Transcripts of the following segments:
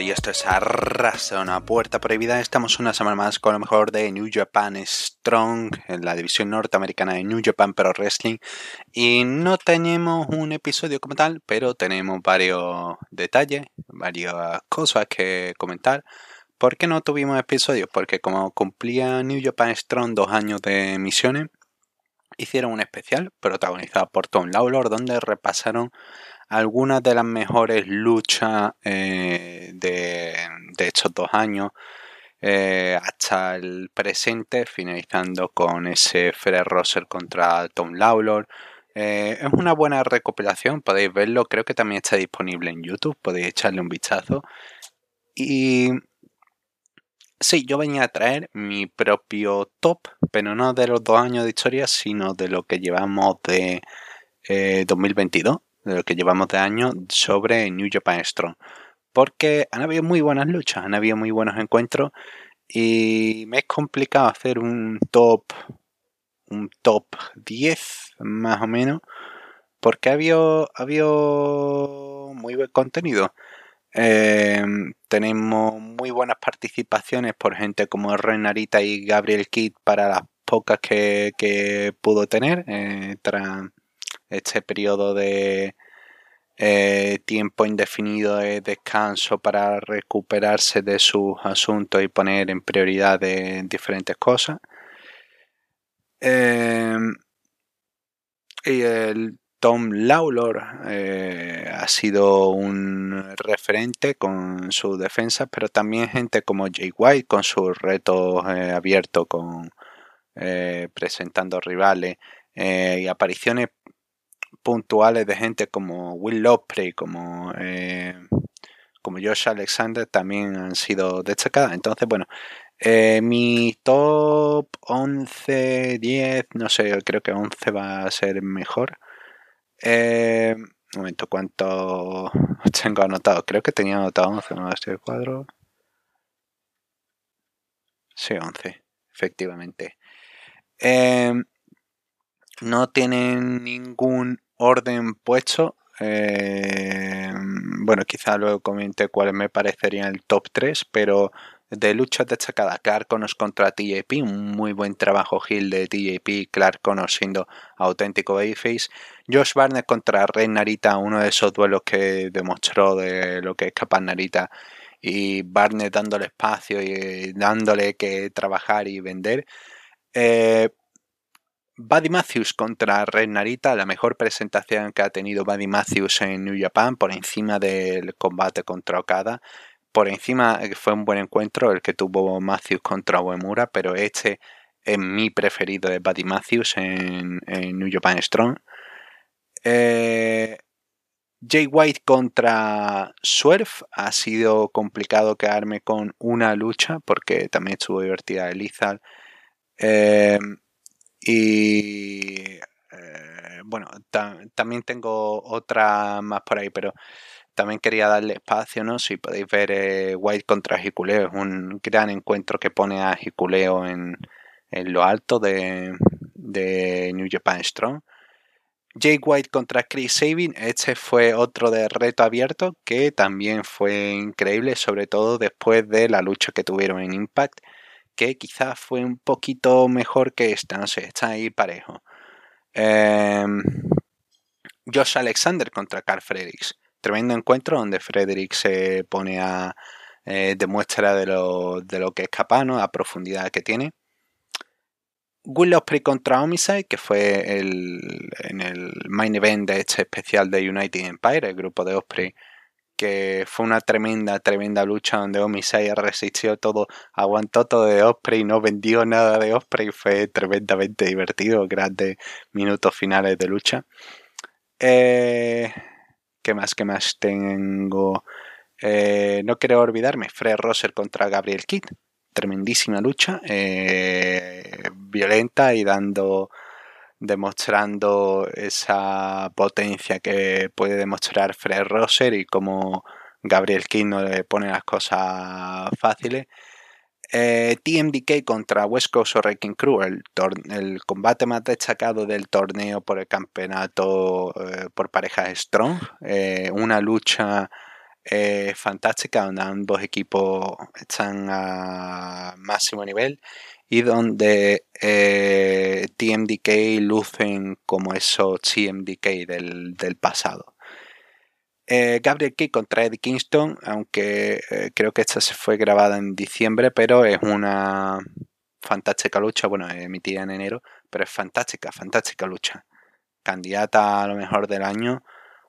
y esto es Arrasa una puerta prohibida. Estamos una semana más con lo mejor de New Japan Strong en la división norteamericana de New Japan Pro Wrestling. Y no tenemos un episodio como tal, pero tenemos varios detalles, varias cosas que comentar. ¿Por qué no tuvimos episodios? Porque como cumplía New Japan Strong dos años de misiones, hicieron un especial protagonizado por Tom Lawlor donde repasaron algunas de las mejores luchas eh, de, estos dos años eh, hasta el presente, finalizando con ese Fred Rosser contra Tom Lawlor. Eh, es una buena recopilación, podéis verlo, creo que también está disponible en YouTube, podéis echarle un vistazo. Y sí, yo venía a traer mi propio top, pero no de los dos años de historia, sino de lo que llevamos de 2022 de lo que llevamos de año sobre New Japan Strong. Porque han habido muy buenas luchas, han habido muy buenos encuentros y me es complicado hacer un top un top 10 más o menos porque ha habido, muy buen contenido. Em, tenemos muy buenas participaciones por gente como Renarita y Gabriel Kidd para las pocas que, pudo tener eh, tras este periodo de eh, tiempo indefinido de descanso para recuperarse de sus asuntos y poner en prioridad diferentes cosas. Em, y el Tom Lawlor eh, ha sido un referente con su defensa, pero también gente como Jay White con sus retos eh, abiertos, con presentando rivales y apariciones puntuales de gente como Will Lopre, como, eh, como Josh Alexander también han sido destacadas. Entonces, bueno, eh, mi top 11, 10, no sé, creo que 11 va a ser mejor. Eh, un momento, ¿cuánto tengo anotado? Creo que tenía anotado 11, ¿no? Este cuadro. Sí, 11, efectivamente. no tienen ningún orden puesto. Eh, bueno, quizá luego comente cuáles me parecerían el top 3, pero de luchas destacadas, Clark Connors contra TJP, un muy buen trabajo Hill de TJP, Clark Connors siendo auténtico babyface. Josh Barnett contra Rey Narita, uno de esos duelos que demostró de lo que es capaz Narita y Barnett dándole espacio y dándole que trabajar y vender. Eh, Buddy Matthews contra Red Narita, la mejor presentación que ha tenido Buddy Matthews en New Japan, por encima del combate contra Okada. Por encima eh, fue un buen encuentro el que tuvo Matthews contra Uemura, pero este es mi preferido de Buddy Matthews en, New Japan Strong. Eh, Jay White contra Swerve ha sido complicado quedarme con una lucha porque también estuvo divertida Elizal. Eh, y eh, bueno, también tengo otra más por ahí, pero también quería darle espacio, ¿no? Si podéis ver eh, White contra Jiculeo, es un gran encuentro que pone a Jiculeo en, lo alto de, New Japan Strong. Jake White contra Chris Sabin, este fue otro de reto abierto que también fue increíble, sobre todo después de la lucha que tuvieron en Impact que quizás fue un poquito mejor que esta, no sé, está ahí parejo. Em, Josh Alexander contra Carl Fredericks. Tremendo encuentro donde Fredericks se pone a. Eh, demuestra de lo, de lo que es capaz, ¿no? A profundidad que tiene. Will Ospreay contra Homicide, que fue el, en el main event de este especial de United Empire, el grupo de Osprey que fue una tremenda, tremenda lucha donde Omisai resistió todo, aguantó todo de Osprey, no vendió nada de Osprey, fue tremendamente divertido, grandes minutos finales de lucha. Eh, ¿Qué más? ¿Qué más tengo? Eh, no quiero olvidarme, Fred Rosser contra Gabriel Kidd, tremendísima lucha, eh, violenta y dando demostrando esa potencia que puede demostrar Fred Rosser y como Gabriel King no le pone las cosas fáciles. Eh, TMDK contra West Coast Wrecking Crew, el, combate más destacado del torneo por el campeonato eh, por parejas Strong. Eh, una lucha fantástica, donde ambos equipos están a máximo nivel y donde eh, TMDK lucen como esos TMDK del, del pasado. Eh, Gabriel Key contra Eddie Kingston, aunque eh, creo que esta se fue grabada en diciembre, pero es una fantástica lucha, bueno, emitida en enero, pero es fantástica, fantástica lucha. Candidata a lo mejor del año,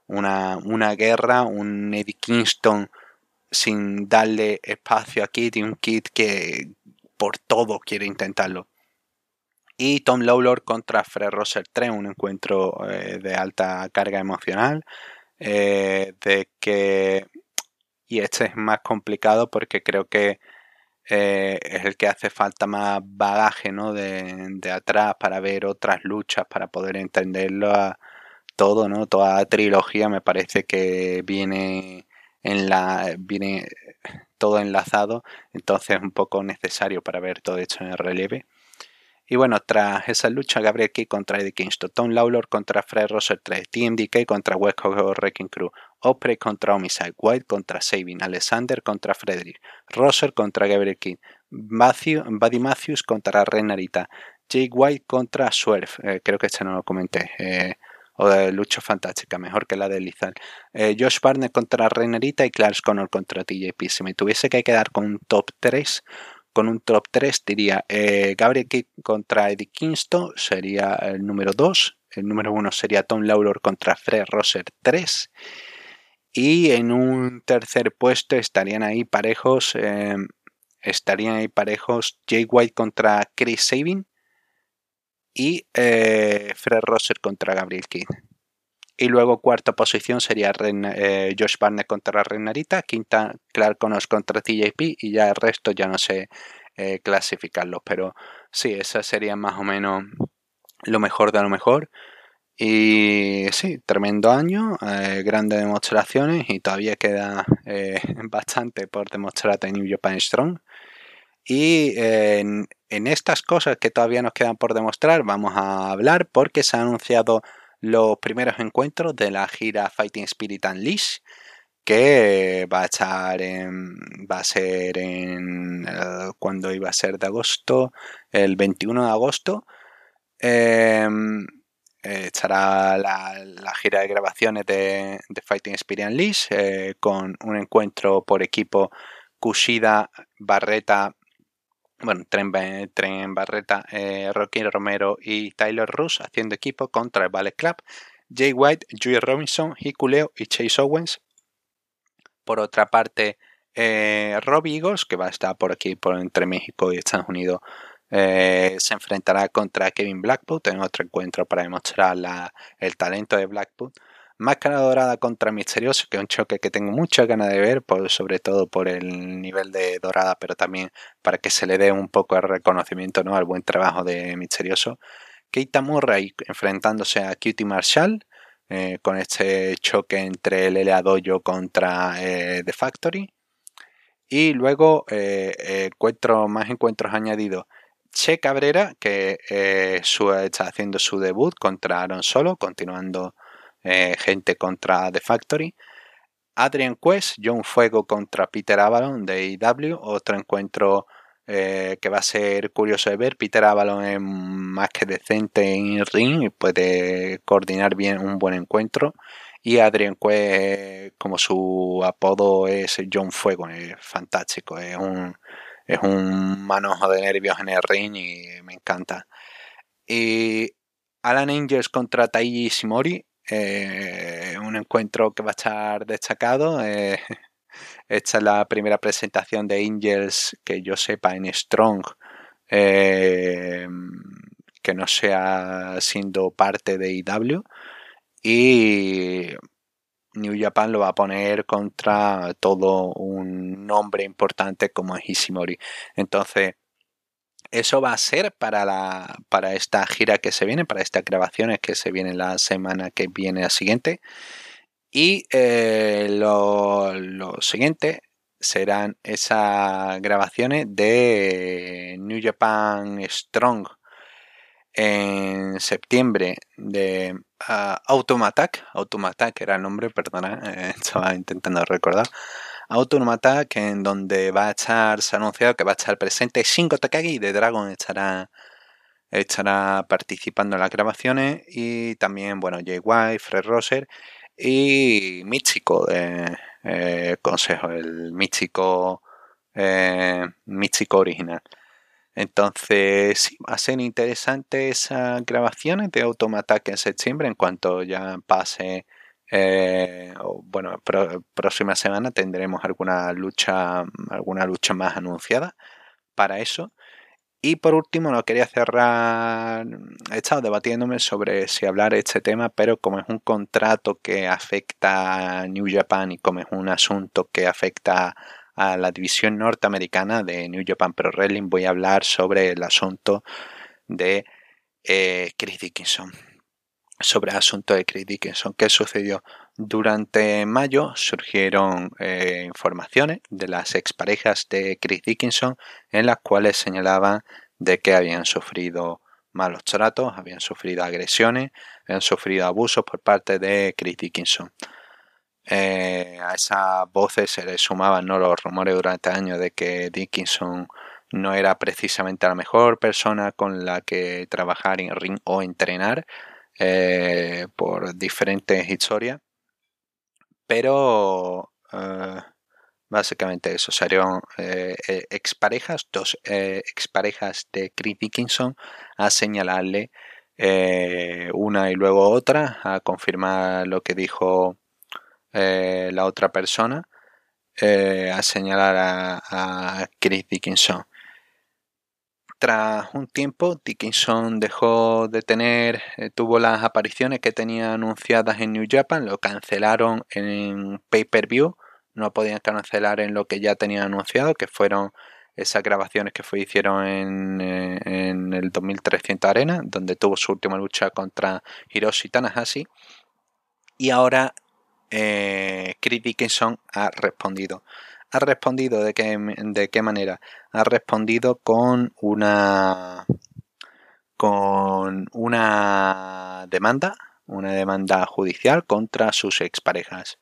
una, una guerra, un Eddie Kingston sin darle espacio a Kit y un Kit que por todo quiere intentarlo. Y Tom Lawlor contra Fred Rosser 3, un encuentro eh, de alta carga emocional. Eh, de que. Y este es más complicado porque creo que eh, es el que hace falta más bagaje ¿no? de, atrás para ver otras luchas, para poder entenderlo a todo, ¿no? Toda la trilogía me parece que viene en la. viene todo enlazado, entonces es un poco necesario para ver todo esto en el relieve. Y bueno, tras esa lucha, Gabriel Key contra Eddie Kingston, Tom Lawlor contra Fred Rosser 3, TMDK contra West Coast Wrecking Crew, Osprey contra Homicide, White contra Sabin, Alexander contra Frederick, Rosser contra Gabriel King, Buddy Matthews contra Renarita, Jake White contra Swerve, eh, creo que este no lo comenté, eh, o de lucha fantástica, mejor que la de Lizal. Eh, Josh Barnett contra Renarita y Clark Connor contra TJP. Si me tuviese que quedar con un top 3, con un top 3 diría eh, Gabriel Kidd contra Eddie Kingston sería el número 2. El número 1 sería Tom Lawlor contra Fred Rosser 3. Y en un tercer puesto estarían ahí parejos. Em, estarían ahí parejos Jay White contra Chris Sabin. Y eh, Fred Rosser contra Gabriel Kidd. Y luego cuarta posición sería eh, Josh Barnett contra Renarita, quinta Clark Connors contra TJP y ya el resto ya no sé eh, clasificarlos, pero sí, esa sería más o menos lo mejor de lo mejor. Y sí, tremendo año, eh, grandes demostraciones y todavía queda bastante por demostrar en New Japan Strong. Y en, en estas cosas que todavía nos quedan por demostrar vamos a hablar porque se ha anunciado los primeros encuentros de la gira Fighting Spirit Unleashed que va a estar en, va a ser en eh, cuando iba a ser de agosto el 21 de agosto. Em, eh, estará la, gira de grabaciones de, Fighting Spirit Unleashed eh, con un encuentro por equipo Kushida, Barreta bueno, Tren, Tren Barreta, eh, Rocky Romero y Tyler Russ haciendo equipo contra el Ballet Club, Jay White, Joey Robinson, Hikuleo y Chase Owens. Por otra parte, eh, Rob Eagles, que va a estar por aquí, por entre México y Estados Unidos, eh, se enfrentará contra Kevin Blackwood en otro encuentro para demostrar el talento de Blackwood. Máscara Dorada contra Misterioso, que es un choque que tengo muchas ganas de ver, sobre todo por el nivel de Dorada, pero también para que se le dé un poco de reconocimiento ¿no? al buen trabajo de Misterioso. Keita Murray enfrentándose a Cutie Marshall, eh, con este choque entre el LA Dojo contra eh, The Factory. Y luego eh, más encuentros añadidos. Che Cabrera, que está haciendo su debut contra Aaron Solo, continuando eh, gente contra The Factory. Adrian Quest, John Fuego contra Peter Avalon de IW, otro encuentro eh, que va a ser curioso de ver. Peter Avalon es más que decente en ring y puede coordinar bien un buen encuentro. Y Adrian Quest, como su apodo es John Fuego, es fantástico, es un, es un manojo de nervios en el ring y me encanta. Y Alan Angels contra Taiji Shimori, eh, un encuentro que va a estar destacado. Eh, esta es la primera presentación de Angels que yo sepa en Strong eh, que no sea siendo parte de IW. Y New Japan lo va a poner contra todo un nombre importante como es Ishimori. Entonces, eso va a ser para, la, para esta gira que se viene, para estas grabaciones que se viene la semana que viene la siguiente. Y eh, lo, siguiente serán esas grabaciones de New Japan Strong en septiembre de uh, Automatic, Automatic era el nombre, perdona, eh, estaba intentando recordar. Automatic, en donde va a estar, se ha anunciado que va a estar presente Shingo Takagi de Dragon estará, estará participando en las grabaciones y también, bueno, Jay White, Fred Roser y Michiko de eh, Consejo, el Michiko, eh, Michiko original. Entonces, sí, va a ser interesante esas grabaciones de Automatic en septiembre en cuanto ya pase eh, bueno, próxima semana tendremos alguna lucha, alguna lucha más anunciada para eso. Y por último, no quería cerrar. He estado debatiéndome sobre si hablar de este tema, pero como es un contrato que afecta a New Japan y como es un asunto que afecta a la división norteamericana de New Japan Pro Wrestling, voy a hablar sobre el asunto de eh, Chris Dickinson sobre el asunto de Chris Dickinson. ¿Qué sucedió? Durante mayo surgieron eh, informaciones de las exparejas de Chris Dickinson en las cuales señalaban de que habían sufrido malos tratos, habían sufrido agresiones, habían sufrido abusos por parte de Chris Dickinson. Eh, a esas voces se le sumaban ¿no? los rumores durante años de que Dickinson no era precisamente la mejor persona con la que trabajar en ring o entrenar, eh, por diferentes historias. Pero eh, básicamente eso, salieron eh, exparejas, dos exparejas de Chris Dickinson a señalarle una y luego otra, a confirmar lo que dijo la otra persona, a señalar a Chris Dickinson. Tras un tiempo, Dickinson dejó de tener, eh, tuvo las apariciones que tenía anunciadas en New Japan, lo cancelaron en pay-per-view, no podían cancelar en lo que ya tenían anunciado, que fueron esas grabaciones que fue, hicieron en, eh, el 2300 Arena, donde tuvo su última lucha contra Hiroshi Tanahashi. Y ahora eh, Chris Dickinson ha respondido. ¿Ha respondido de qué, de qué manera? Ha respondido con una con una demanda, una demanda judicial contra sus exparejas.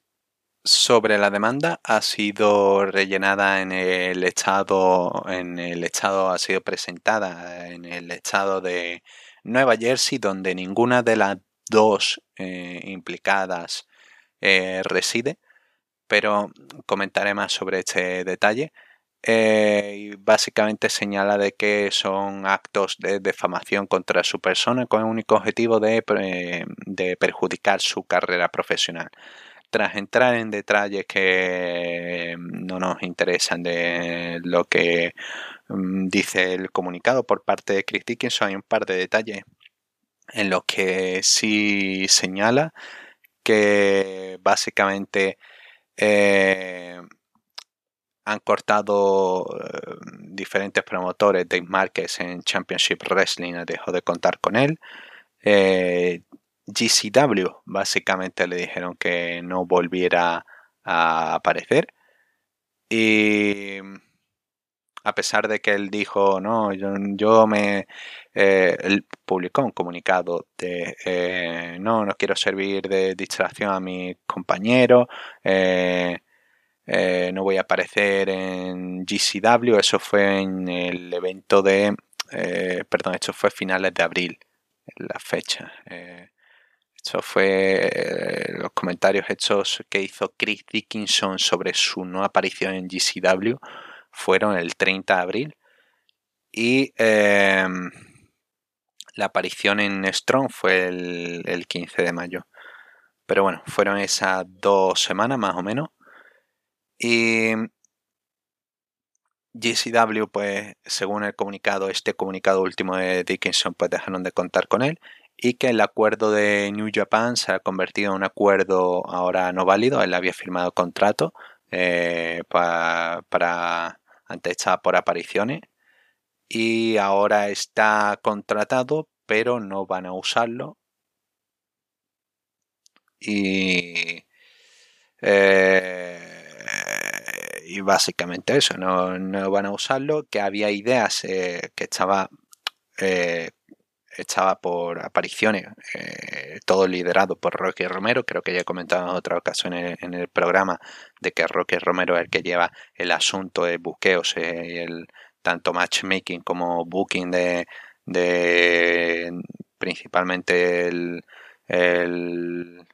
Sobre la demanda ha sido rellenada en el estado, en el estado ha sido presentada en el estado de Nueva Jersey, donde ninguna de las dos eh, implicadas eh, reside pero comentaré más sobre este detalle. Eh, y básicamente señala de que son actos de defamación contra su persona con el único objetivo de, de perjudicar su carrera profesional. Tras entrar en detalles que no nos interesan de lo que mm, dice el comunicado por parte de Chris Dickinson, hay un par de detalles en los que sí señala que básicamente eh, han cortado eh, diferentes promotores. Dave Marquez en Championship Wrestling dejó de contar con él. Eh, GCW básicamente le dijeron que no volviera a aparecer. Y a pesar de que él dijo, no, yo, me... él publicó un comunicado de, no, no quiero servir de distracción a mi compañero, eh, no voy a aparecer en GCW, eso fue en el evento de, eh, perdón, esto fue finales de abril, la fecha. Eh, esto fue los comentarios hechos que hizo Chris Dickinson sobre su no aparición en GCW fueron el 30 de abril y la aparición en Strong fue el, el 15 de mayo. Pero bueno, fueron esas dos semanas más o menos y GCW, pues según el comunicado, este comunicado último de Dickinson, pues dejaron de contar con él y que el acuerdo de New Japan se ha convertido en un acuerdo ahora no válido. Él había firmado contrato eh, para antes estaba por apariciones y ahora está contratado, pero no van a usarlo. Y eh, básicamente eso, no, van a usarlo, que había ideas eh, que estaba eh, estaba por apariciones, eh, todo liderado por Rocky Romero. Creo que ya he comentado en otra ocasión en, el programa de que Rocky Romero es el que lleva el asunto de buqueos eh, y el tanto matchmaking como booking de, de principalmente el, el,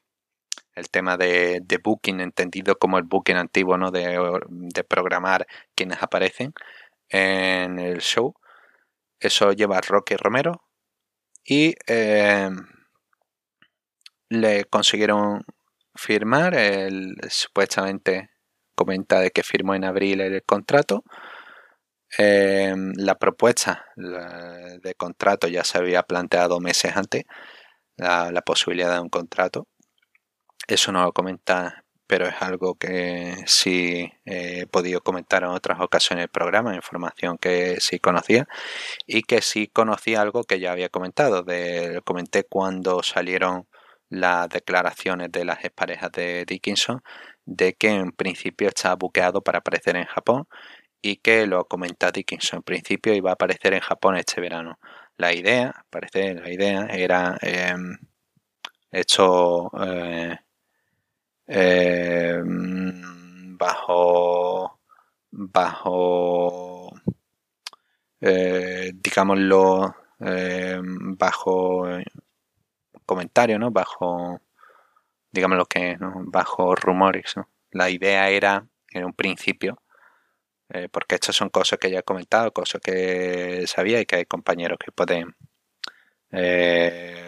tema de, de, booking, entendido como el booking antiguo, ¿no? De, de programar quienes aparecen en el show. Eso lleva Rocky Romero, y eh, le consiguieron firmar, el, supuestamente comenta de que firmó en abril el contrato. Eh, la propuesta de contrato ya se había planteado meses antes, la, posibilidad de un contrato. Eso no lo comenta pero es algo que sí he podido comentar en otras ocasiones del programa, información que sí conocía y que sí conocía algo que ya había comentado. De, comenté cuando salieron las declaraciones de las parejas de Dickinson de que en principio estaba buqueado para aparecer en Japón y que lo comenta Dickinson. En principio iba a aparecer en Japón este verano. La idea, parece, la idea era eh, hecho eh, eh, bajo bajo eh, digámoslo eh, bajo comentario no bajo digamos que ¿no? bajo rumores ¿no? la idea era en un principio eh, porque estas son cosas que ya he comentado cosas que sabía y que hay compañeros que pueden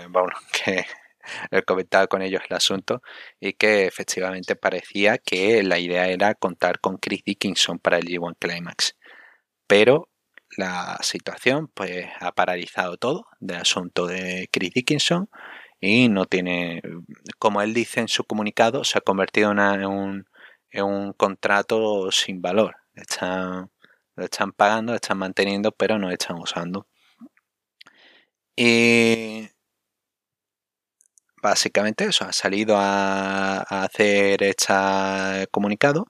bueno que comentado con ellos el asunto y que efectivamente parecía que la idea era contar con Chris Dickinson para el G1 Climax. Pero la situación pues ha paralizado todo del asunto de Chris Dickinson y no tiene, como él dice en su comunicado, se ha convertido en, un, en un, contrato sin valor. Están, lo están pagando, lo están manteniendo, pero no lo están usando. Y básicamente eso, ha salido a, hacer este comunicado.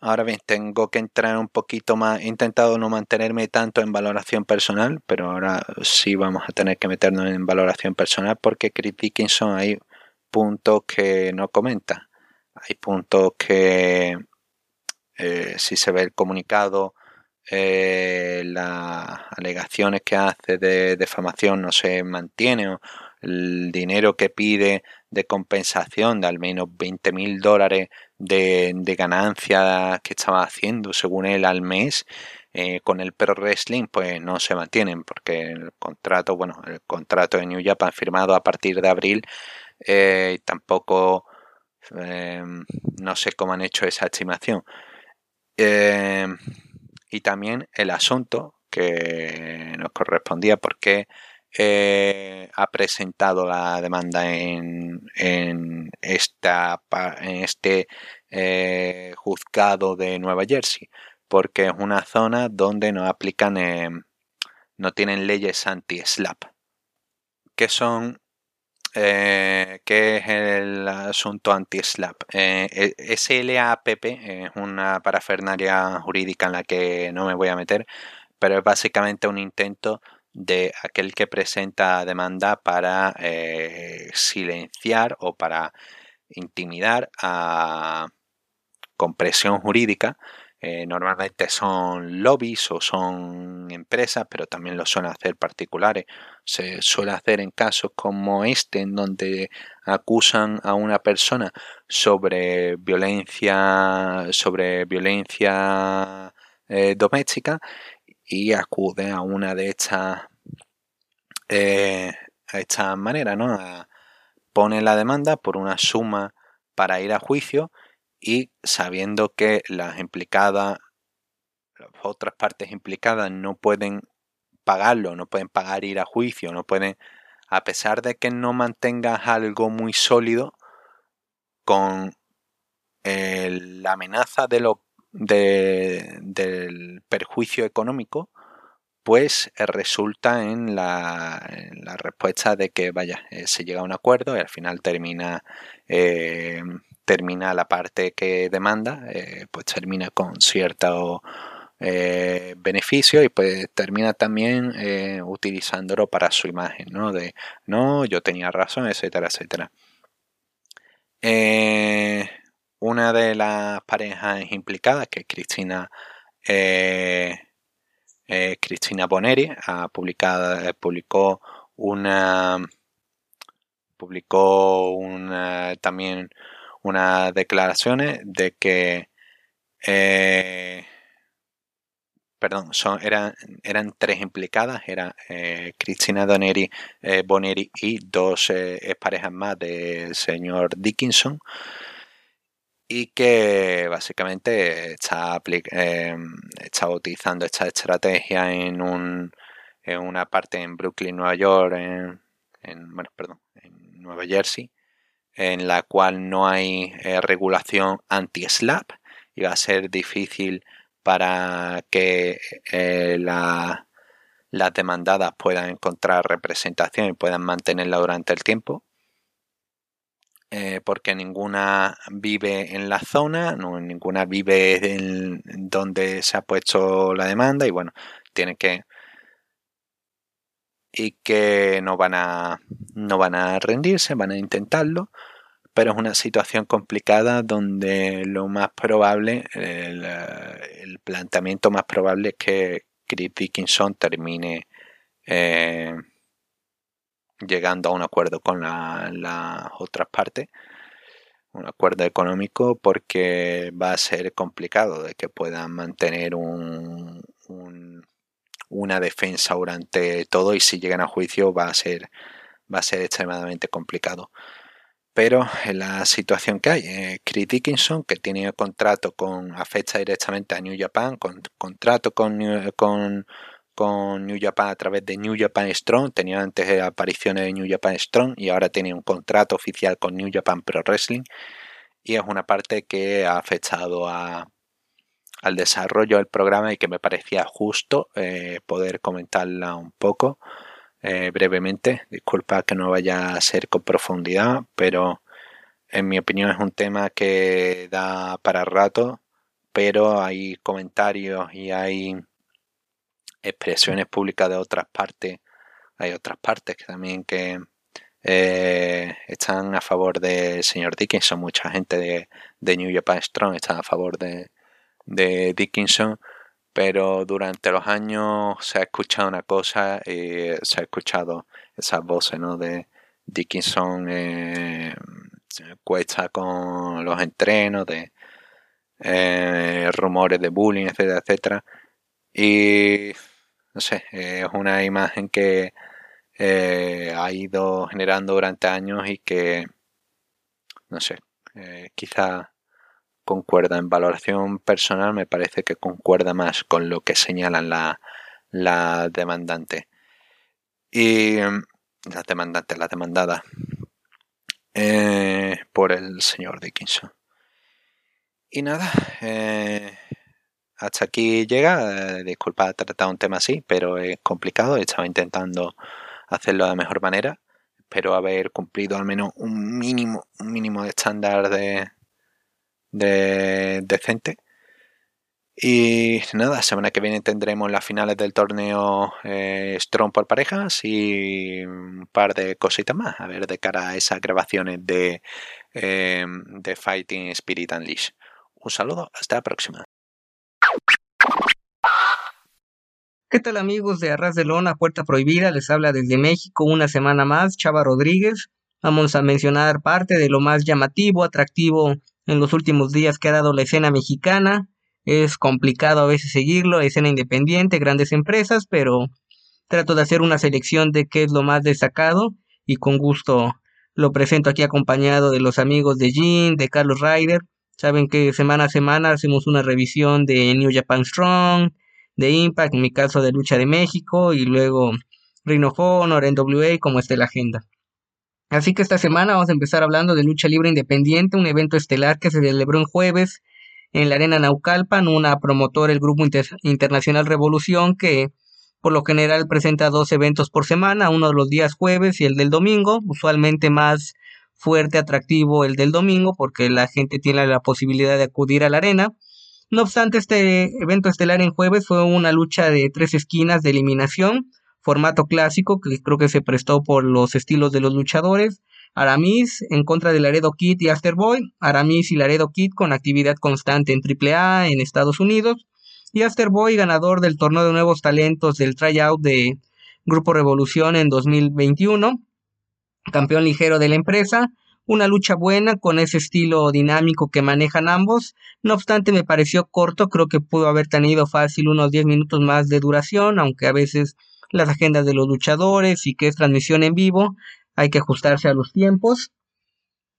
Ahora bien, tengo que entrar un poquito más. He intentado no mantenerme tanto en valoración personal, pero ahora sí vamos a tener que meternos en valoración personal porque Chris Dickinson hay puntos que no comenta. Hay puntos que eh, si se ve el comunicado, eh, las alegaciones que hace de defamación no se mantiene o, el dinero que pide de compensación de al menos 20 mil dólares de, de ganancia que estaba haciendo según él al mes eh, con el Pro Wrestling pues no se mantienen porque el contrato bueno el contrato de New Japan firmado a partir de abril eh, tampoco eh, no sé cómo han hecho esa estimación. Y también el asunto que nos correspondía porque eh, ha presentado la demanda en, en, esta, este eh, juzgado de Nueva Jersey, porque es una zona donde no aplican, eh, no tienen leyes anti-slap, que son eh, ¿Qué es el asunto anti-slap? Eh, SLAPP es una parafernalia jurídica en la que no me voy a meter, pero es básicamente un intento de aquel que presenta demanda para eh, silenciar o para intimidar a, con presión jurídica. Eh, normalmente son lobbies o son empresas, pero también lo suelen hacer particulares. Se suele hacer en casos como este, en donde acusan a una persona sobre violencia, sobre violencia eh, doméstica y acude a una de estas eh, a esta manera, ¿no? pone la demanda por una suma para ir a juicio y sabiendo que las implicadas, las otras partes implicadas no pueden pagarlo, no pueden pagar ir a juicio, no pueden, a pesar de que no mantengas algo muy sólido, con la amenaza de lo del perjuicio económico, pues eh, resulta en la, respuesta de que, vaya, eh, se llega a un acuerdo y al final termina, eh, termina la parte que demanda, pues termina con cierto beneficio y pues termina también utilizándolo para su imagen, ¿no? De, no, yo tenía razón, etcétera, etcétera. Una de las parejas implicadas, que es Cristina, Cristina Boneri, ha publicado, publicó una publicó una, también unas declaraciones de que eh, perdón, son, eran, eran tres implicadas, era eh, Cristina Doneri, eh, Boneri y dos parejas más del señor Dickinson y que básicamente está, está utilizando esta estrategia en, un, una parte en Brooklyn, Nueva York, en, en bueno, perdón, en Nueva Jersey, en la cual no hay eh, regulación anti-SLAP y va a ser difícil para que eh, las demandadas puedan encontrar representación y puedan mantenerla durante el tiempo. Eh, porque ninguna vive en la zona, ninguna vive en donde se ha puesto la demanda y bueno, tiene que y que no van a no van a rendirse, van a intentarlo, pero es una situación complicada donde lo más probable, el, planteamiento más probable es que Chris Dickinson termine eh, llegando a un acuerdo con las otras partes, un acuerdo económico, porque va a ser complicado de que puedan mantener un una defensa durante todo y si llegan a juicio va a ser, va a ser extremadamente complicado. Pero en la situación que hay, eh, Chris Dickinson, que tiene contrato con, afecta directamente a New Japan, con contrato con, con, con New Japan a través de New Japan Strong, tenía antes apariciones de New Japan Strong y ahora tiene un contrato oficial con New Japan Pro Wrestling y es una parte que ha afectado a, al desarrollo del programa y que me parecía justo eh, poder comentarla un poco eh, brevemente. Disculpa que no vaya a ser con profundidad, pero en mi opinión es un tema que da para rato, pero hay comentarios y hay expresiones públicas de otras partes, hay otras partes que también que eh, están a favor del señor Dickinson, mucha gente de, de New Japan Strong está a favor de, de Dickinson, pero durante los años se ha escuchado una cosa y se ha escuchado esas voces ¿no? de Dickinson eh, cuesta con los entrenos, de eh, rumores de bullying, etcétera, etcétera. Y no sé, es una imagen que eh, ha ido generando durante años y que, no sé, quizá concuerda. En valoración personal me parece que concuerda más con lo que señalan la, la demandante. Y mm, la demandante, la demandada eh, por el señor Dickinson. Y nada, eh, hasta aquí llega. Eh, disculpa tratar un tema así, pero es complicado. Estaba intentando hacerlo de la mejor manera. Espero haber cumplido al menos un mínimo, un mínimo de estándar de, de decente. Y nada, semana que viene tendremos las finales del torneo eh, Strong por parejas y un par de cositas más, a ver, de cara a esas grabaciones de, eh, de Fighting Spirit Unleashed. Un saludo, hasta la próxima. ¿Qué tal amigos de Arras de Lona, Puerta Prohibida? Les habla desde México una semana más, Chava Rodríguez. Vamos a mencionar parte de lo más llamativo, atractivo en los últimos días que ha dado la escena mexicana. Es complicado a veces seguirlo, escena independiente, grandes empresas, pero trato de hacer una selección de qué es lo más destacado y con gusto lo presento aquí acompañado de los amigos de Jean, de Carlos Ryder. Saben que semana a semana hacemos una revisión de New Japan Strong, de Impact, en mi caso de Lucha de México, y luego Ring of Honor, NWA, como esté la agenda. Así que esta semana vamos a empezar hablando de lucha libre independiente, un evento estelar que se celebró en jueves en la Arena Naucalpan, una promotora, el Grupo Internacional Revolución, que por lo general presenta dos eventos por semana, uno de los días jueves y el del domingo, usualmente más fuerte, atractivo el del domingo, porque la gente tiene la posibilidad de acudir a la arena. No obstante, este evento estelar en jueves fue una lucha de tres esquinas de eliminación, formato clásico que creo que se prestó por los estilos de los luchadores. Aramis en contra de Laredo Kid y Asterboy. Aramis y Laredo Kid con actividad constante en AAA en Estados Unidos. Y Asterboy ganador del torneo de nuevos talentos del tryout de Grupo Revolución en 2021. Campeón ligero de la empresa. Una lucha buena con ese estilo dinámico que manejan ambos. No obstante, me pareció corto. Creo que pudo haber tenido fácil unos 10 minutos más de duración, aunque a veces las agendas de los luchadores y que es transmisión en vivo, hay que ajustarse a los tiempos.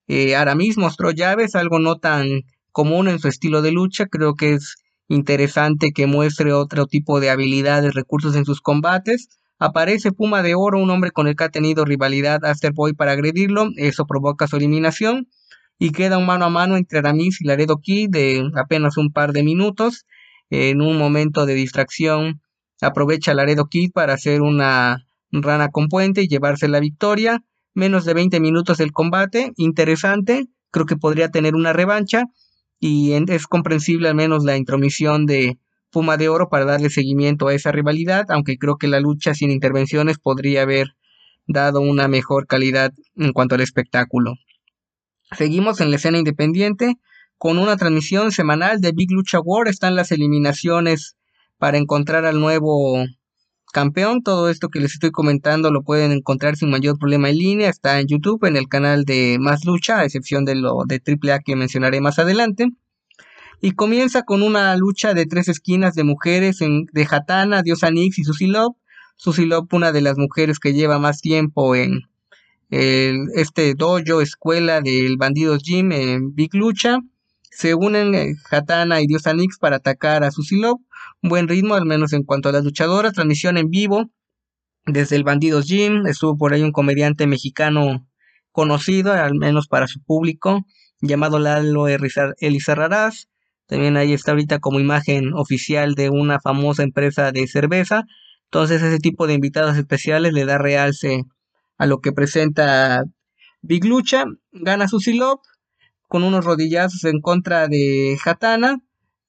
Eh, Aramis mostró llaves, algo no tan común en su estilo de lucha, creo que es interesante que muestre otro tipo de habilidades, recursos en sus combates. Aparece Puma de Oro, un hombre con el que ha tenido rivalidad Boy para agredirlo, eso provoca su eliminación y queda un mano a mano entre Aramis y Laredo Kid de apenas un par de minutos. En un momento de distracción aprovecha Laredo Kid para hacer una rana con puente y llevarse la victoria. Menos de 20 minutos el combate, interesante, creo que podría tener una revancha y es comprensible al menos la intromisión de Puma de Oro para darle seguimiento a esa rivalidad, aunque creo que la lucha sin intervenciones podría haber dado una mejor calidad en cuanto al espectáculo. Seguimos en la escena independiente con una transmisión semanal de Big Lucha War. Están las eliminaciones para encontrar al nuevo campeón. Todo esto que les estoy comentando lo pueden encontrar sin mayor problema en línea. Está en YouTube, en el canal de Más Lucha, a excepción de lo de AAA que mencionaré más adelante. Y comienza con una lucha de tres esquinas de mujeres en, de Hatana, Diosa Nix y. Susie Love, una de las mujeres que lleva más tiempo en el, este dojo, escuela del Bandidos Jim en Big Lucha. Se unen eh, Hatana y Diosa Nix para atacar a Susie Love buen ritmo, al menos en cuanto a las luchadoras. Transmisión en vivo desde el Bandidos Gym. Estuvo por ahí un comediante mexicano conocido, al menos para su público, llamado Lalo Elizarrarás. También ahí está ahorita como imagen oficial de una famosa empresa de cerveza. Entonces ese tipo de invitados especiales le da realce a lo que presenta Big Lucha. Gana Susilop con unos rodillazos en contra de Hatana.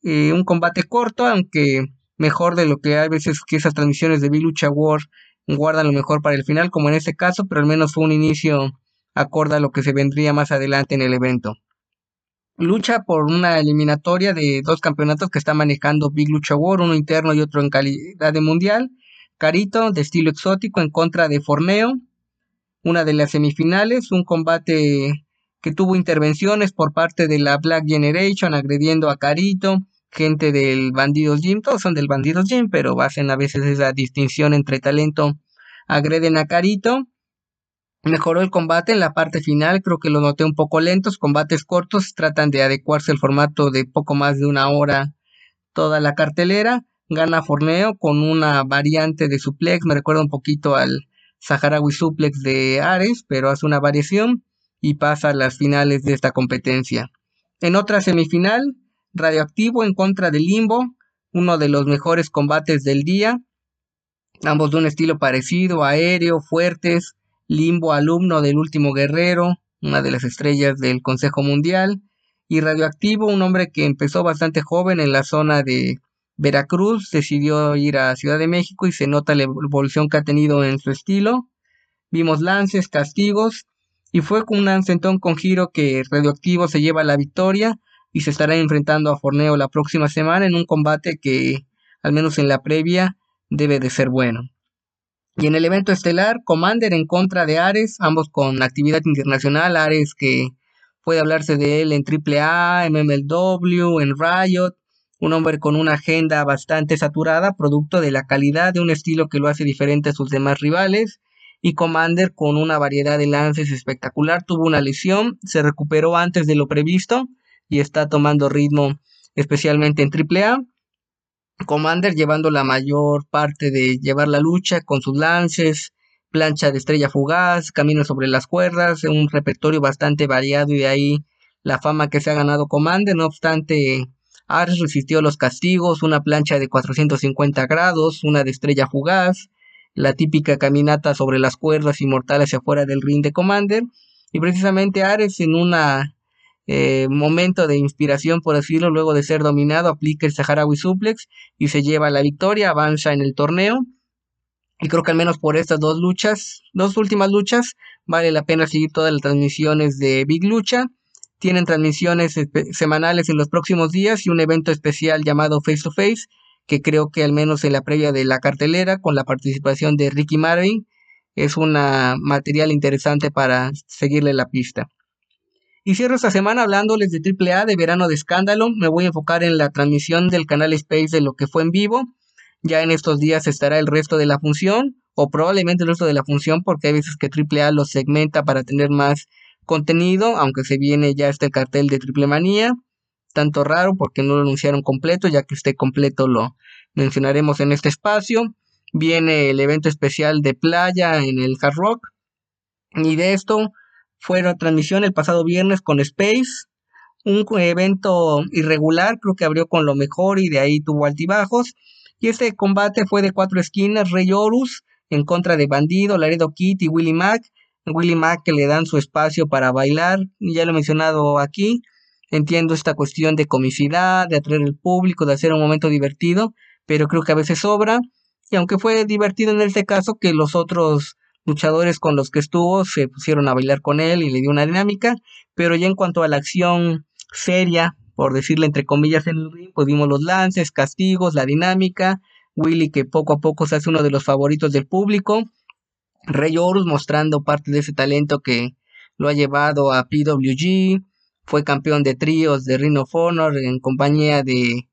Eh, un combate corto, aunque mejor de lo que hay veces que esas transmisiones de Lucha War guardan lo mejor para el final, como en este caso, pero al menos fue un inicio acorde a lo que se vendría más adelante en el evento. Lucha por una eliminatoria de dos campeonatos que está manejando Big Lucha War, uno interno y otro en calidad de mundial. Carito, de estilo exótico, en contra de Forneo. Una de las semifinales, un combate que tuvo intervenciones por parte de la Black Generation agrediendo a Carito, gente del Bandidos Gym, todos son del Bandidos Gym, pero hacen a veces esa distinción entre talento, agreden a Carito. Mejoró el combate en la parte final, creo que lo noté un poco lentos, combates cortos, tratan de adecuarse al formato de poco más de una hora toda la cartelera. Gana Forneo con una variante de suplex, me recuerda un poquito al Saharaui suplex de Ares, pero hace una variación y pasa a las finales de esta competencia. En otra semifinal, Radioactivo en contra de Limbo, uno de los mejores combates del día, ambos de un estilo parecido, aéreo, fuertes, Limbo alumno del último guerrero, una de las estrellas del Consejo Mundial, y Radioactivo, un hombre que empezó bastante joven en la zona de Veracruz, decidió ir a Ciudad de México y se nota la evolución que ha tenido en su estilo. Vimos lances, castigos, y fue con un sentón con giro que Radioactivo se lleva la victoria y se estará enfrentando a Forneo la próxima semana en un combate que, al menos en la previa, debe de ser bueno. Y en el evento estelar, Commander en contra de Ares, ambos con actividad internacional, Ares que puede hablarse de él en AAA, en MLW, en Riot, un hombre con una agenda bastante saturada, producto de la calidad de un estilo que lo hace diferente a sus demás rivales, y Commander con una variedad de lances espectacular. Tuvo una lesión, se recuperó antes de lo previsto y está tomando ritmo especialmente en AAA. Commander llevando la mayor parte de llevar la lucha con sus lances, plancha de estrella fugaz, camino sobre las cuerdas, un repertorio bastante variado y de ahí la fama que se ha ganado Commander. No obstante, Ars resistió los castigos, una plancha de 450 grados, una de estrella fugaz, la típica caminata sobre las cuerdas inmortales hacia afuera del ring de Commander. Y precisamente Ares en una eh, momento de inspiración, por decirlo, luego de ser dominado, aplica el Saharaui Suplex y se lleva la victoria, avanza en el torneo. Y creo que al menos por estas dos luchas, dos últimas luchas, vale la pena seguir todas las transmisiones de Big Lucha. Tienen transmisiones semanales en los próximos días y un evento especial llamado Face to Face, que creo que al menos en la previa de la cartelera, con la participación de Ricky Marvin, es un material interesante para seguirle la pista. Y cierro esta semana hablándoles de AAA de verano de escándalo. Me voy a enfocar en la transmisión del canal Space de lo que fue en vivo. Ya en estos días estará el resto de la función, o probablemente el resto de la función, porque hay veces que AAA lo segmenta para tener más contenido, aunque se viene ya este cartel de Triple Manía. Tanto raro porque no lo anunciaron completo, ya que esté completo lo mencionaremos en este espacio. Viene el evento especial de playa en el Hard Rock. Y de esto fue la transmisión el pasado viernes con Space, un evento irregular, creo que abrió con lo mejor y de ahí tuvo altibajos. Y este combate fue de cuatro esquinas, Rey Horus en contra de Bandido, Laredo Kit y Willie Mack. Willie Mack que le dan su espacio para bailar, ya lo he mencionado aquí. Entiendo esta cuestión de comicidad, de atraer al público, de hacer un momento divertido, pero creo que a veces sobra. Y aunque fue divertido en este caso, que los otros luchadores con los que estuvo se pusieron a bailar con él y le dio una dinámica, pero ya en cuanto a la acción seria, por decirle entre comillas en el ring, pues vimos los lances, castigos, la dinámica, Willy que poco a poco se hace uno de los favoritos del público, Rey Horus mostrando parte de ese talento que lo ha llevado a PWG, fue campeón de tríos de Ring of Honor en compañía de,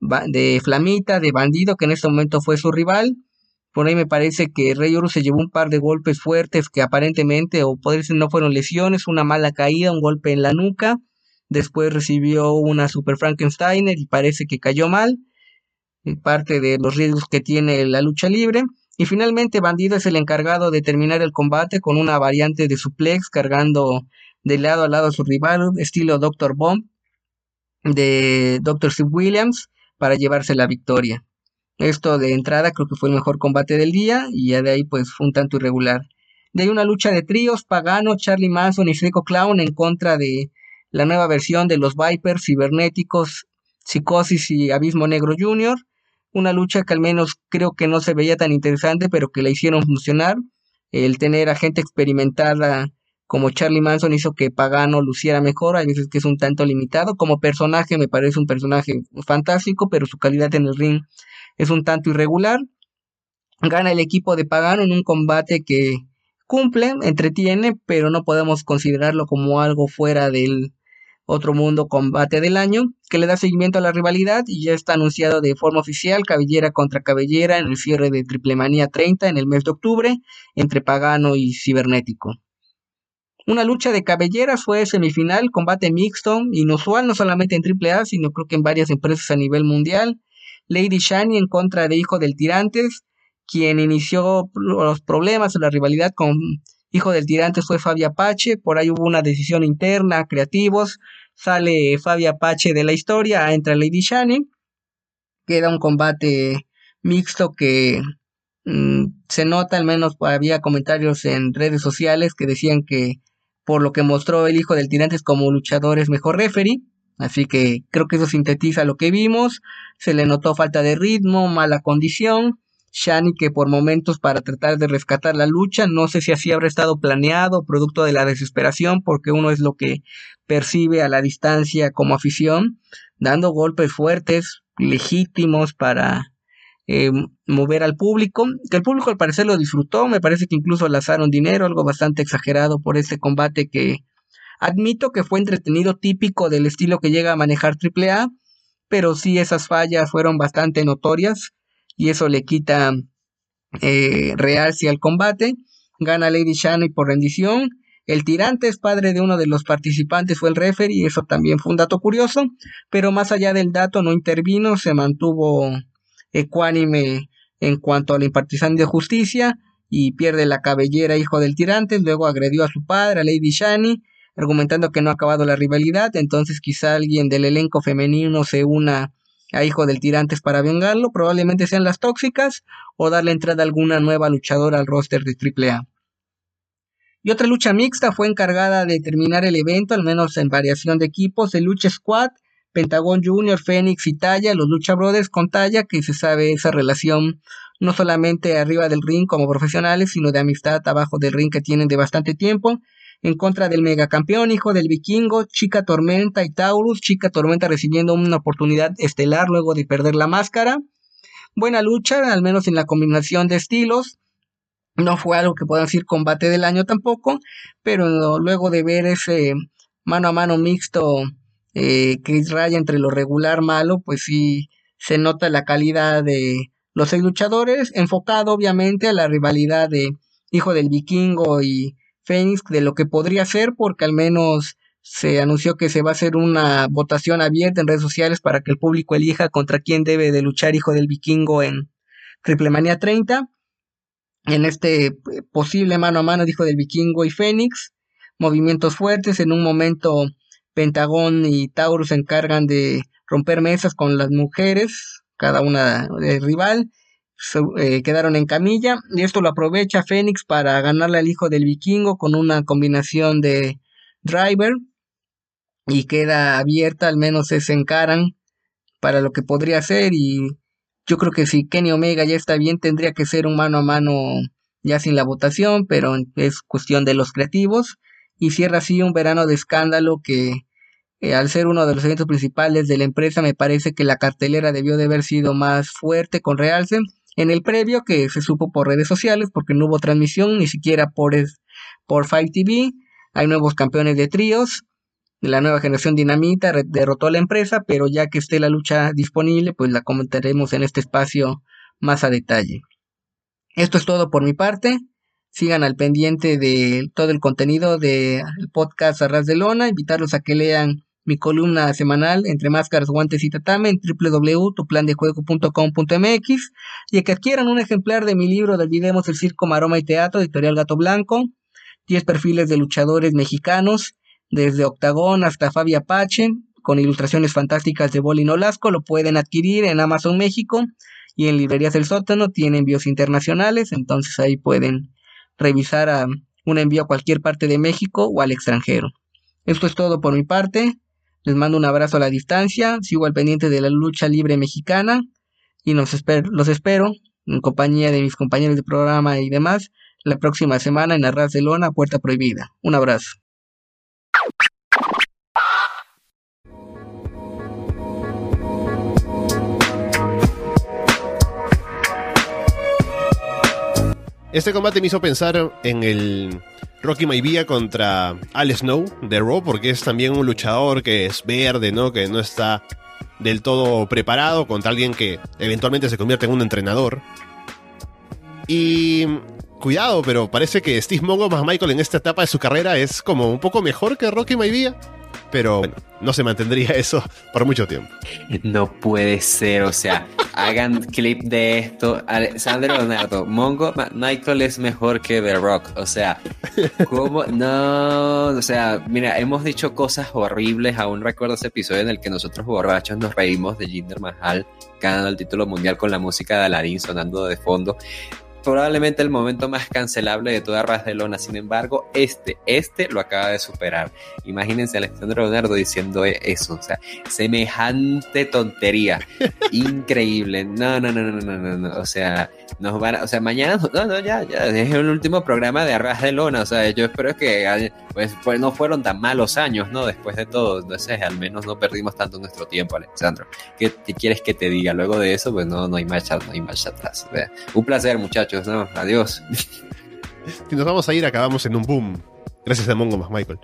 de Flamita, de Bandido, que en este momento fue su rival, por ahí me parece que Rey Oro se llevó un par de golpes fuertes que aparentemente, o podría ser no fueron lesiones, una mala caída, un golpe en la nuca. Después recibió una Super Frankensteiner y parece que cayó mal. Parte de los riesgos que tiene la lucha libre. Y finalmente Bandido es el encargado de terminar el combate con una variante de suplex cargando de lado a lado a su rival, estilo Dr. Bomb de Dr. Steve Williams, para llevarse la victoria. Esto de entrada creo que fue el mejor combate del día y ya de ahí pues fue un tanto irregular. De ahí una lucha de tríos, Pagano, Charlie Manson y Psycho Clown en contra de la nueva versión de los Vipers cibernéticos, Psicosis y Abismo Negro Jr. Una lucha que al menos creo que no se veía tan interesante, pero que la hicieron funcionar. El tener a gente experimentada como Charlie Manson hizo que Pagano luciera mejor, hay veces que es un tanto limitado. Como personaje me parece un personaje fantástico, pero su calidad en el ring es un tanto irregular. Gana el equipo de Pagano en un combate que cumple, entretiene, pero no podemos considerarlo como algo fuera del otro mundo combate del año, que le da seguimiento a la rivalidad y ya está anunciado de forma oficial cabellera contra cabellera en el cierre de Triple Manía 30 en el mes de octubre entre Pagano y Cibernético. Una lucha de cabelleras fue semifinal, combate mixto, inusual no solamente en AAA, sino creo que en varias empresas a nivel mundial. Lady Shani en contra de Hijo del Tirantes, quien inició los problemas, la rivalidad con Hijo del Tirantes fue Fabi Apache, por ahí hubo una decisión interna, creativos, sale Fabi Apache de la historia, entra Lady Shani, queda un combate mixto que mm, se nota, al menos había comentarios en redes sociales que decían que por lo que mostró el hijo del Tirantes como luchador es mejor referee, Así que creo que eso sintetiza lo que vimos. Se le notó falta de ritmo, mala condición. Shani que por momentos para tratar de rescatar la lucha, no sé si así habrá estado planeado, producto de la desesperación, porque uno es lo que percibe a la distancia como afición, dando golpes fuertes, legítimos para eh, mover al público, que el público al parecer lo disfrutó, me parece que incluso lanzaron dinero, algo bastante exagerado por este combate que Admito que fue entretenido típico del estilo que llega a manejar AAA, pero sí esas fallas fueron bastante notorias y eso le quita eh, realce al combate. Gana Lady Shani por rendición. El tirante es padre de uno de los participantes, fue el referee, y eso también fue un dato curioso, pero más allá del dato no intervino, se mantuvo ecuánime en cuanto a la impartición de justicia y pierde la cabellera hijo del tirante, luego agredió a su padre, a Lady Shani, argumentando que no ha acabado la rivalidad, entonces quizá alguien del elenco femenino se una a Hijo del Tirantes para vengarlo, probablemente sean las tóxicas o darle entrada a alguna nueva luchadora al roster de AAA. Y otra lucha mixta fue encargada de terminar el evento, al menos en variación de equipos, de Lucha Squad, Pentagon Junior, Fénix y Talla, los Lucha Brothers con Talla, que se sabe esa relación no solamente arriba del ring como profesionales, sino de amistad abajo del ring que tienen de bastante tiempo, en contra del megacampeón, hijo del vikingo, Chica Tormenta y Taurus, Chica Tormenta recibiendo una oportunidad estelar luego de perder la máscara. Buena lucha, al menos en la combinación de estilos. No fue algo que puedan decir combate del año tampoco, pero luego de ver ese mano a mano mixto eh, que raya entre lo regular malo, pues sí se nota la calidad de los seis luchadores, enfocado obviamente a la rivalidad de Hijo del Vikingo y Fénix, de lo que podría ser, porque al menos se anunció que se va a hacer una votación abierta en redes sociales para que el público elija contra quién debe de luchar Hijo del Vikingo en Triple Manía 30 en este eh, posible mano a mano, dijo del vikingo y Fénix. Movimientos fuertes. En un momento, Pentagón y Taurus se encargan de romper mesas con las mujeres, cada una de rival. Eh, quedaron en camilla y esto lo aprovecha Fénix para ganarle al hijo del vikingo con una combinación de driver y queda abierta, al menos se encaran para lo que podría ser y yo creo que si Kenny Omega ya está bien, tendría que ser un mano a mano ya sin la votación, pero es cuestión de los creativos. Y cierra así un verano de escándalo que eh, al ser uno de los eventos principales de la empresa me parece que la cartelera debió de haber sido más fuerte con realce. En el previo que se supo por redes sociales porque no hubo transmisión ni siquiera por, por Five TV. Hay nuevos campeones de tríos la nueva generación dinamita derrotó a la empresa, pero ya que esté la lucha disponible, pues la comentaremos en este espacio más a detalle. Esto es todo por mi parte. Sigan al pendiente de todo el contenido del podcast Arras de Lona. Invitarlos a que lean mi columna semanal entre máscaras, guantes y tatame en www.tuplandejuego.com.mx y que adquieran un ejemplar de mi libro de Olvidemos el Circo, Maroma y Teatro, editorial Gato Blanco, 10 perfiles de luchadores mexicanos desde Octagón hasta Fabi Apache, con ilustraciones fantásticas de Bolin Olasco, lo pueden adquirir en Amazon México y en Librerías del Sótano, tiene envíos internacionales, entonces ahí pueden revisar a un envío a cualquier parte de México o al extranjero. Esto es todo por mi parte, les mando un abrazo a la distancia, sigo al pendiente de la lucha libre mexicana y los espero en compañía de mis compañeros de programa y demás la próxima semana en Arras de Lona, Puerta Prohibida. Un abrazo. Este combate me hizo pensar en el Rocky Maivia contra Al Snow de Raw, porque es también un luchador que es verde, ¿no? Que no está del todo preparado contra alguien que eventualmente se convierte en un entrenador. Y cuidado, pero parece que Steve Mongo más Michael en esta etapa de su carrera es como un poco mejor que Rocky Maivia pero bueno, no se mantendría eso por mucho tiempo. No puede ser, o sea, hagan clip de esto. Alexander Leonardo, Mongo Michael es mejor que The Rock, o sea, ¿cómo? No, o sea, mira, hemos dicho cosas horribles. Aún recuerdo ese episodio en el que nosotros borrachos nos reímos de Jinder Mahal ganando el título mundial con la música de Aladdin sonando de fondo probablemente el momento más cancelable de toda Ras de Lona. Sin embargo, este, este lo acaba de superar. Imagínense a Alexandre Leonardo diciendo eso, o sea, semejante tontería. Increíble. No, no, no, no, no, no, no. O sea, nos van a, o sea, mañana, no, no, ya, ya, es el último programa de Arras de Lona. O sea, yo espero que, pues, pues no fueron tan malos años, ¿no? Después de todo, entonces al menos no perdimos tanto nuestro tiempo, Alexandro. ¿Qué, quieres que te diga? Luego de eso, pues no, no hay marcha, no hay marcha atrás. Un placer, muchachos ¿no? Adiós. Si nos vamos a ir, acabamos en un boom. Gracias a Mongo más Michael.